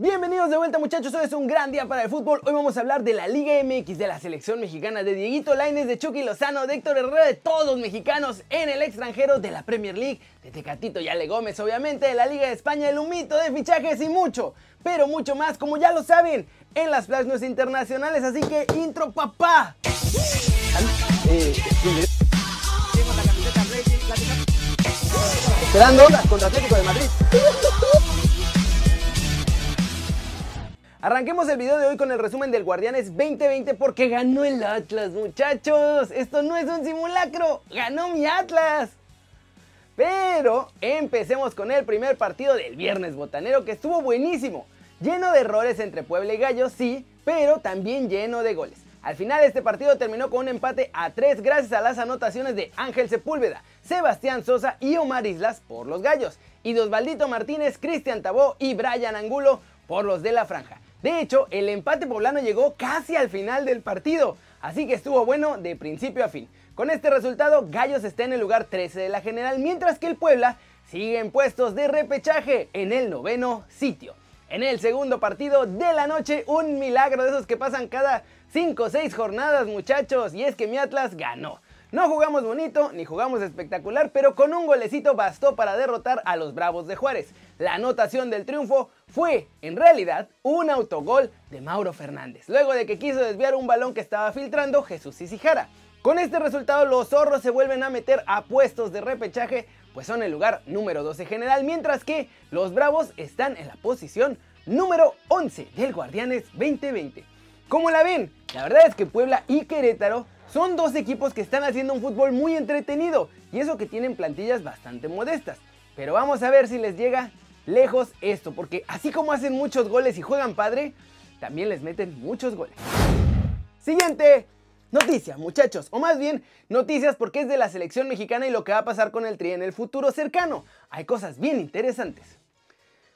Bienvenidos de vuelta muchachos, hoy es un gran día para el fútbol. Hoy vamos a hablar de la Liga MX, de la selección mexicana, de Dieguito Laines, de Chucky Lozano, de Héctor Herrera, de todos los mexicanos en el extranjero, de la Premier League, de Tecatito y Ale Gómez, obviamente, de la Liga de España, el humito de fichajes y mucho, pero mucho más, como ya lo saben, en las plasmas internacionales. Así que, intro papá. Eh, Esperando contra Atlético de Madrid. Arranquemos el video de hoy con el resumen del Guardianes 2020 porque ganó el Atlas, muchachos. Esto no es un simulacro, ganó mi Atlas. Pero empecemos con el primer partido del viernes botanero que estuvo buenísimo. Lleno de errores entre Puebla y Gallos, sí, pero también lleno de goles. Al final este partido terminó con un empate a 3 gracias a las anotaciones de Ángel Sepúlveda, Sebastián Sosa y Omar Islas por los Gallos, y Osvaldito Martínez, Cristian Tabó y Brian Angulo por los de la franja. De hecho, el empate poblano llegó casi al final del partido, así que estuvo bueno de principio a fin. Con este resultado, Gallos está en el lugar 13 de la general, mientras que el Puebla sigue en puestos de repechaje en el noveno sitio. En el segundo partido de la noche, un milagro de esos que pasan cada 5 o 6 jornadas, muchachos, y es que mi Atlas ganó. No jugamos bonito ni jugamos espectacular, pero con un golecito bastó para derrotar a los Bravos de Juárez. La anotación del triunfo fue, en realidad, un autogol de Mauro Fernández, luego de que quiso desviar un balón que estaba filtrando Jesús Isijara. Con este resultado, los zorros se vuelven a meter a puestos de repechaje, pues son el lugar número 12 general, mientras que los Bravos están en la posición número 11 del Guardianes 2020. ¿Cómo la ven? La verdad es que Puebla y Querétaro son dos equipos que están haciendo un fútbol muy entretenido y eso que tienen plantillas bastante modestas. Pero vamos a ver si les llega lejos esto, porque así como hacen muchos goles y juegan padre, también les meten muchos goles. Siguiente noticia, muchachos, o más bien noticias porque es de la selección mexicana y lo que va a pasar con el Tri en el futuro cercano. Hay cosas bien interesantes.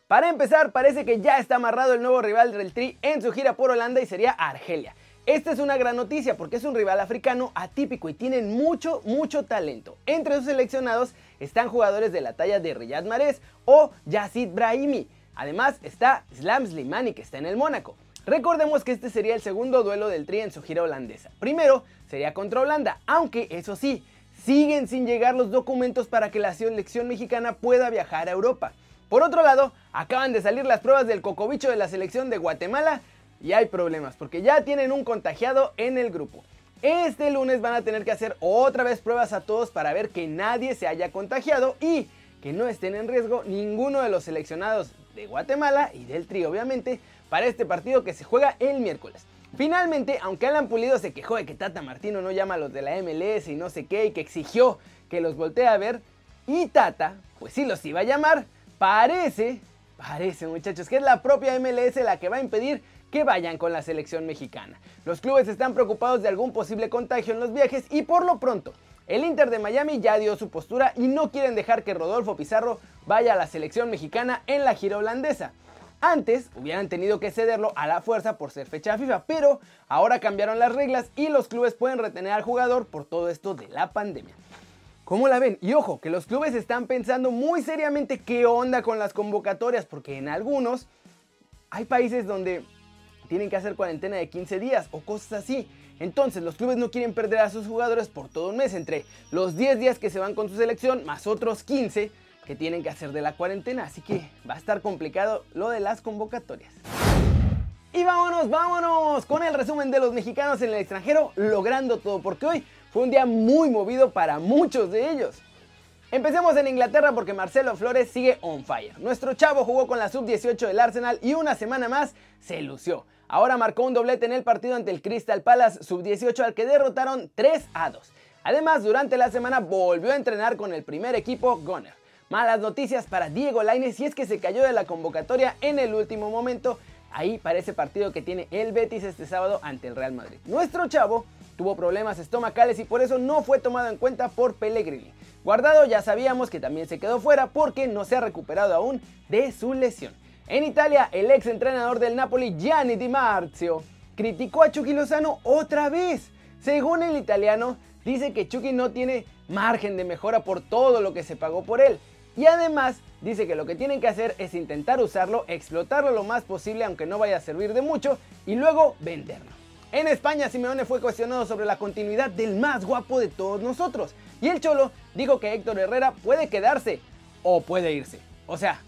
Para empezar, parece que ya está amarrado el nuevo rival del Tri en su gira por Holanda y sería Argelia. Esta es una gran noticia porque es un rival africano atípico y tienen mucho, mucho talento. Entre sus seleccionados están jugadores de la talla de Riyad Mahrez o Yacid Brahimi. Además está Slam Slimani que está en el Mónaco. Recordemos que este sería el segundo duelo del Tri en su gira holandesa. Primero sería contra Holanda, aunque eso sí, siguen sin llegar los documentos para que la selección mexicana pueda viajar a Europa. Por otro lado, acaban de salir las pruebas del cocobicho de la selección de Guatemala y hay problemas porque ya tienen un contagiado en el grupo. Este lunes van a tener que hacer otra vez pruebas a todos para ver que nadie se haya contagiado y que no estén en riesgo ninguno de los seleccionados de Guatemala y del Tri obviamente para este partido que se juega el miércoles. Finalmente, aunque Alan Pulido se quejó de que Tata Martino no llama a los de la MLS y no sé qué y que exigió que los voltee a ver, y Tata, pues sí los iba a llamar, parece, parece muchachos, que es la propia MLS la que va a impedir que vayan con la selección mexicana. Los clubes están preocupados de algún posible contagio en los viajes y por lo pronto, el Inter de Miami ya dio su postura y no quieren dejar que Rodolfo Pizarro vaya a la selección mexicana en la gira holandesa. Antes hubieran tenido que cederlo a la fuerza por ser fecha FIFA, pero ahora cambiaron las reglas y los clubes pueden retener al jugador por todo esto de la pandemia. ¿Cómo la ven? Y ojo, que los clubes están pensando muy seriamente qué onda con las convocatorias, porque en algunos hay países donde tienen que hacer cuarentena de 15 días o cosas así. Entonces los clubes no quieren perder a sus jugadores por todo un mes, entre los 10 días que se van con su selección más otros 15 que tienen que hacer de la cuarentena. Así que va a estar complicado lo de las convocatorias. Y vámonos, vámonos con el resumen de los mexicanos en el extranjero logrando todo, porque hoy fue un día muy movido para muchos de ellos. Empecemos en Inglaterra porque Marcelo Flores sigue on fire. Nuestro chavo jugó con la sub-18 del Arsenal y una semana más se lució. Ahora marcó un doblete en el partido ante el Crystal Palace sub-18 al que derrotaron 3 a 2. Además, durante la semana volvió a entrenar con el primer equipo Gunner. Malas noticias para Diego Lainez y es que se cayó de la convocatoria en el último momento. Ahí para ese partido que tiene el Betis este sábado ante el Real Madrid. Nuestro chavo tuvo problemas estomacales y por eso no fue tomado en cuenta por Pellegrini. Guardado ya sabíamos que también se quedó fuera porque no se ha recuperado aún de su lesión. En Italia, el ex entrenador del Napoli, Gianni Di Marzio, criticó a Chucky Lozano otra vez. Según el italiano, dice que Chucky no tiene margen de mejora por todo lo que se pagó por él. Y además, dice que lo que tienen que hacer es intentar usarlo, explotarlo lo más posible aunque no vaya a servir de mucho y luego venderlo. En España Simeone fue cuestionado sobre la continuidad del más guapo de todos nosotros y el Cholo dijo que Héctor Herrera puede quedarse o puede irse. O sea,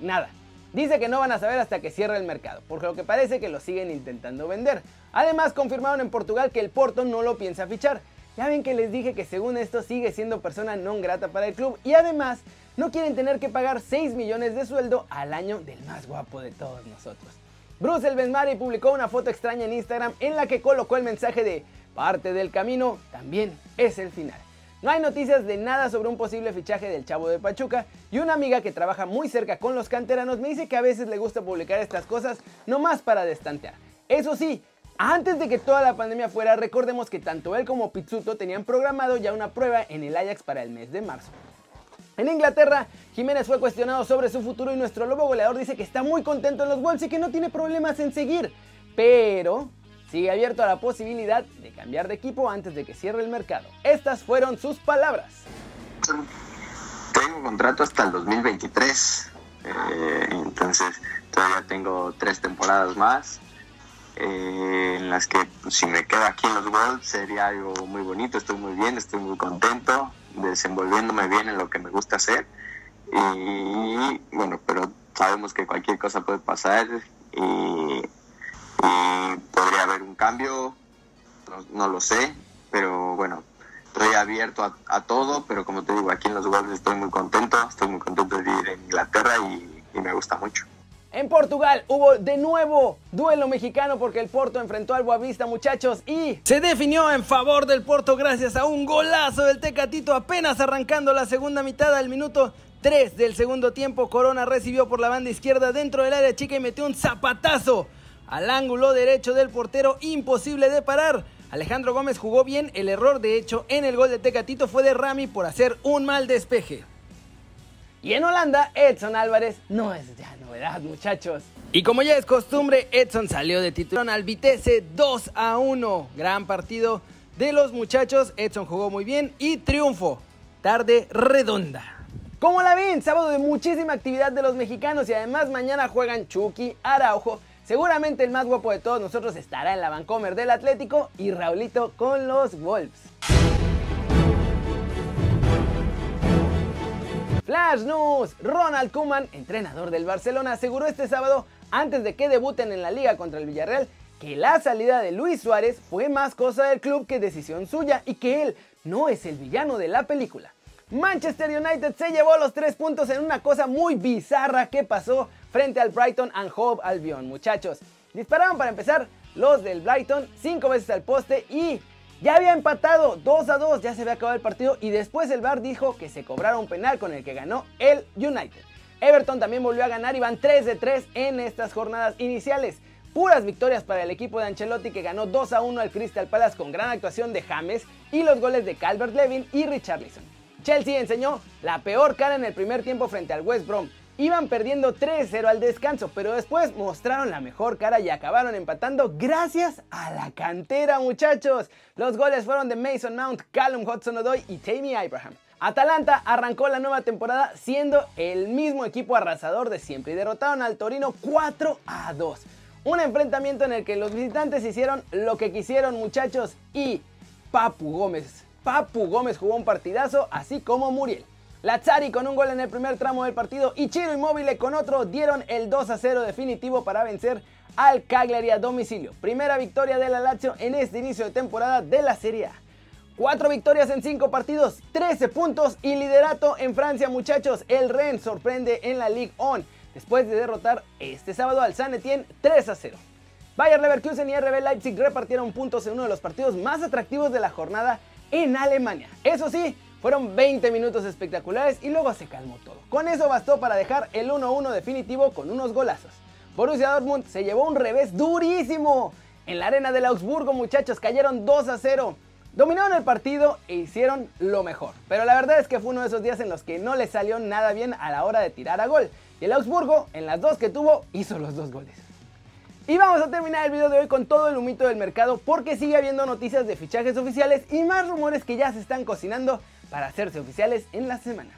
nada. Dice que no van a saber hasta que cierre el mercado, porque lo que parece que lo siguen intentando vender. Además, confirmaron en Portugal que el Porto no lo piensa fichar. Ya ven que les dije que según esto sigue siendo persona no grata para el club y además no quieren tener que pagar 6 millones de sueldo al año del más guapo de todos nosotros. Bruce El Benmari publicó una foto extraña en Instagram en la que colocó el mensaje de parte del camino también es el final. No hay noticias de nada sobre un posible fichaje del Chavo de Pachuca y una amiga que trabaja muy cerca con los canteranos me dice que a veces le gusta publicar estas cosas nomás para destantear. Eso sí, antes de que toda la pandemia fuera, recordemos que tanto él como Pizzuto tenían programado ya una prueba en el Ajax para el mes de marzo. En Inglaterra, Jiménez fue cuestionado sobre su futuro y nuestro lobo goleador dice que está muy contento en los Wolves y que no tiene problemas en seguir. Pero sigue abierto a la posibilidad de cambiar de equipo antes de que cierre el mercado. Estas fueron sus palabras. Tengo contrato hasta el 2023, eh, entonces todavía tengo tres temporadas más. Eh, en las que pues, si me quedo aquí en los Wolves sería algo muy bonito, estoy muy bien, estoy muy contento, desenvolviéndome bien en lo que me gusta hacer. Y bueno, pero sabemos que cualquier cosa puede pasar y podría haber cambio, no, lo sé, pero bueno, estoy abierto a, todo, pero como te digo, aquí en los Wolves estoy muy contento, estoy muy contento de vivir en Inglaterra y, me gusta mucho. En Portugal hubo de nuevo duelo mexicano porque el Porto enfrentó al Boavista, muchachos, y se definió en favor del Porto gracias a un golazo del Tecatito apenas arrancando la segunda mitad al minuto 3 del segundo tiempo. Corona recibió por la banda izquierda dentro del área chica y metió un zapatazo al ángulo derecho del portero, imposible de parar. Alejandro Gómez jugó bien, el error de hecho en el gol de Tecatito fue de Rami por hacer un mal despeje. Y en Holanda, Edson Álvarez no es ya novedad, muchachos. Y como ya es costumbre, Edson salió de titular al Vitesse 2 a 1. Gran partido de los muchachos. Edson jugó muy bien y triunfo. Tarde redonda. Como la ven, sábado de muchísima actividad de los mexicanos y además mañana juegan Chucky, Araujo Seguramente el más guapo de todos nosotros estará en la Vancomer del Atlético y Raulito con los Wolves. Flash News. Ronald Koeman, entrenador del Barcelona, aseguró este sábado, antes de que debuten en la liga contra el Villarreal, que la salida de Luis Suárez fue más cosa del club que decisión suya y que él no es el villano de la película. Manchester United se llevó los tres puntos en una cosa muy bizarra que pasó frente al Brighton and Hove Albion, muchachos. Dispararon para empezar los del Brighton cinco veces al poste y ya había empatado 2 a 2, ya se había acabado el partido y después el VAR dijo que se cobrara un penal con el que ganó el United. Everton también volvió a ganar y van 3 de 3 en estas jornadas iniciales. Puras victorias para el equipo de Ancelotti que ganó 2 a 1 al Crystal Palace con gran actuación de James y los goles de Calvert Levin y Richarlison. Chelsea enseñó la peor cara en el primer tiempo frente al West Brom Iban perdiendo 3-0 al descanso, pero después mostraron la mejor cara y acabaron empatando gracias a la cantera, muchachos. Los goles fueron de Mason Mount, Callum Hudson-Odoi y Tammy Abraham. Atalanta arrancó la nueva temporada siendo el mismo equipo arrasador de siempre y derrotaron al Torino 4 a 2. Un enfrentamiento en el que los visitantes hicieron lo que quisieron muchachos y Papu Gómez. Papu Gómez jugó un partidazo así como Muriel. Lazzari con un gol en el primer tramo del partido y Chiro Immobile con otro dieron el 2 a 0 definitivo para vencer al Cagliari a domicilio. Primera victoria de la Lazio en este inicio de temporada de la Serie A. Cuatro victorias en cinco partidos, 13 puntos y liderato en Francia, muchachos. El Rennes sorprende en la Ligue 1 después de derrotar este sábado al San Etienne 3 a 0. Bayer Leverkusen y RB Leipzig repartieron puntos en uno de los partidos más atractivos de la jornada en Alemania. Eso sí, fueron 20 minutos espectaculares y luego se calmó todo. Con eso bastó para dejar el 1-1 definitivo con unos golazos. Borussia Dortmund se llevó un revés durísimo. En la arena del Augsburgo, muchachos, cayeron 2 a 0. Dominaron el partido e hicieron lo mejor. Pero la verdad es que fue uno de esos días en los que no le salió nada bien a la hora de tirar a gol. Y el Augsburgo, en las dos que tuvo, hizo los dos goles. Y vamos a terminar el video de hoy con todo el humito del mercado porque sigue habiendo noticias de fichajes oficiales y más rumores que ya se están cocinando para hacerse oficiales en la semana.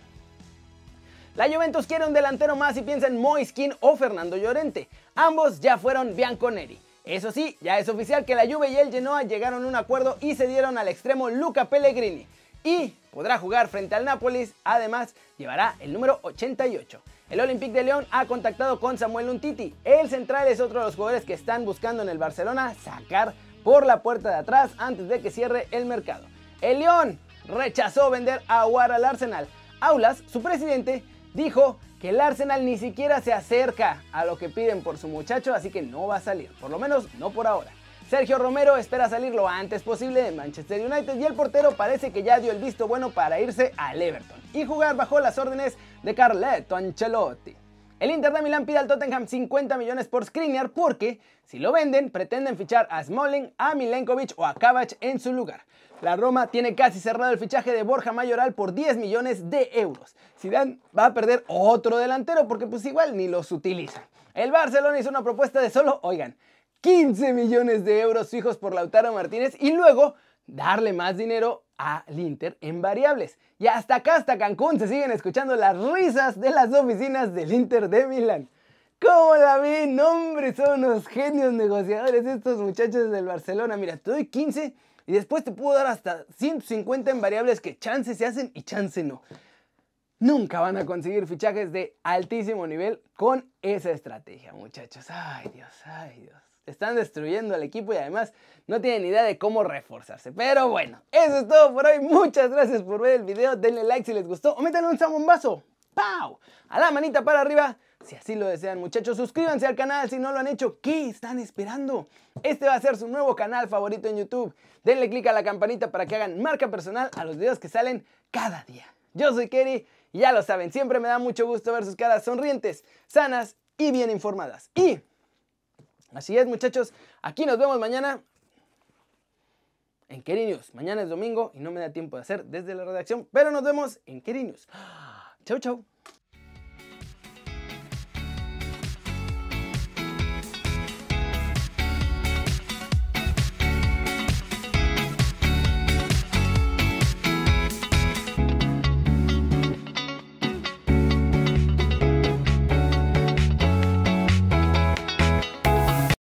La Juventus quiere un delantero más y piensa en Moiskin o Fernando Llorente. Ambos ya fueron Bianconeri. Eso sí, ya es oficial que la Juve y el Genoa llegaron a un acuerdo y se dieron al extremo Luca Pellegrini. Y podrá jugar frente al Nápoles, además llevará el número 88. El Olympique de León ha contactado con Samuel Untiti. El central es otro de los jugadores que están buscando en el Barcelona sacar por la puerta de atrás antes de que cierre el mercado. El León rechazó vender a Aguar al Arsenal. Aulas, su presidente, dijo que el Arsenal ni siquiera se acerca a lo que piden por su muchacho, así que no va a salir, por lo menos no por ahora. Sergio Romero espera salir lo antes posible de Manchester United y el portero parece que ya dio el visto bueno para irse al Everton y jugar bajo las órdenes de Carletto Ancelotti. El Inter de Milán pide al Tottenham 50 millones por Skriniar porque, si lo venden, pretenden fichar a Smalling, a Milenkovic o a Kavac en su lugar. La Roma tiene casi cerrado el fichaje de Borja Mayoral por 10 millones de euros. Zidane va a perder otro delantero porque pues igual ni los utiliza. El Barcelona hizo una propuesta de solo, oigan, 15 millones de euros fijos por Lautaro Martínez y luego darle más dinero al Inter en variables. Y hasta acá, hasta Cancún, se siguen escuchando las risas de las oficinas del Inter de Milán. ¿Cómo la ven? Hombre, son unos genios negociadores estos muchachos del Barcelona. Mira, te doy 15 y después te puedo dar hasta 150 en variables que chance se hacen y chance no. Nunca van a conseguir fichajes de altísimo nivel con esa estrategia, muchachos. Ay Dios, ay Dios. Están destruyendo al equipo y además no tienen idea de cómo reforzarse. Pero bueno, eso es todo por hoy. Muchas gracias por ver el video. Denle like si les gustó o métanle un zambombazo. ¡Pau! A la manita para arriba si así lo desean muchachos, suscríbanse al canal si no lo han hecho. ¿Qué están esperando? Este va a ser su nuevo canal favorito en YouTube. Denle click a la campanita para que hagan marca personal a los videos que salen cada día. Yo soy Kerry y ya lo saben, siempre me da mucho gusto ver sus caras sonrientes, sanas y bien informadas. Y así es muchachos, aquí nos vemos mañana en News. Mañana es domingo y no me da tiempo de hacer desde la redacción, pero nos vemos en News. Chau, chau.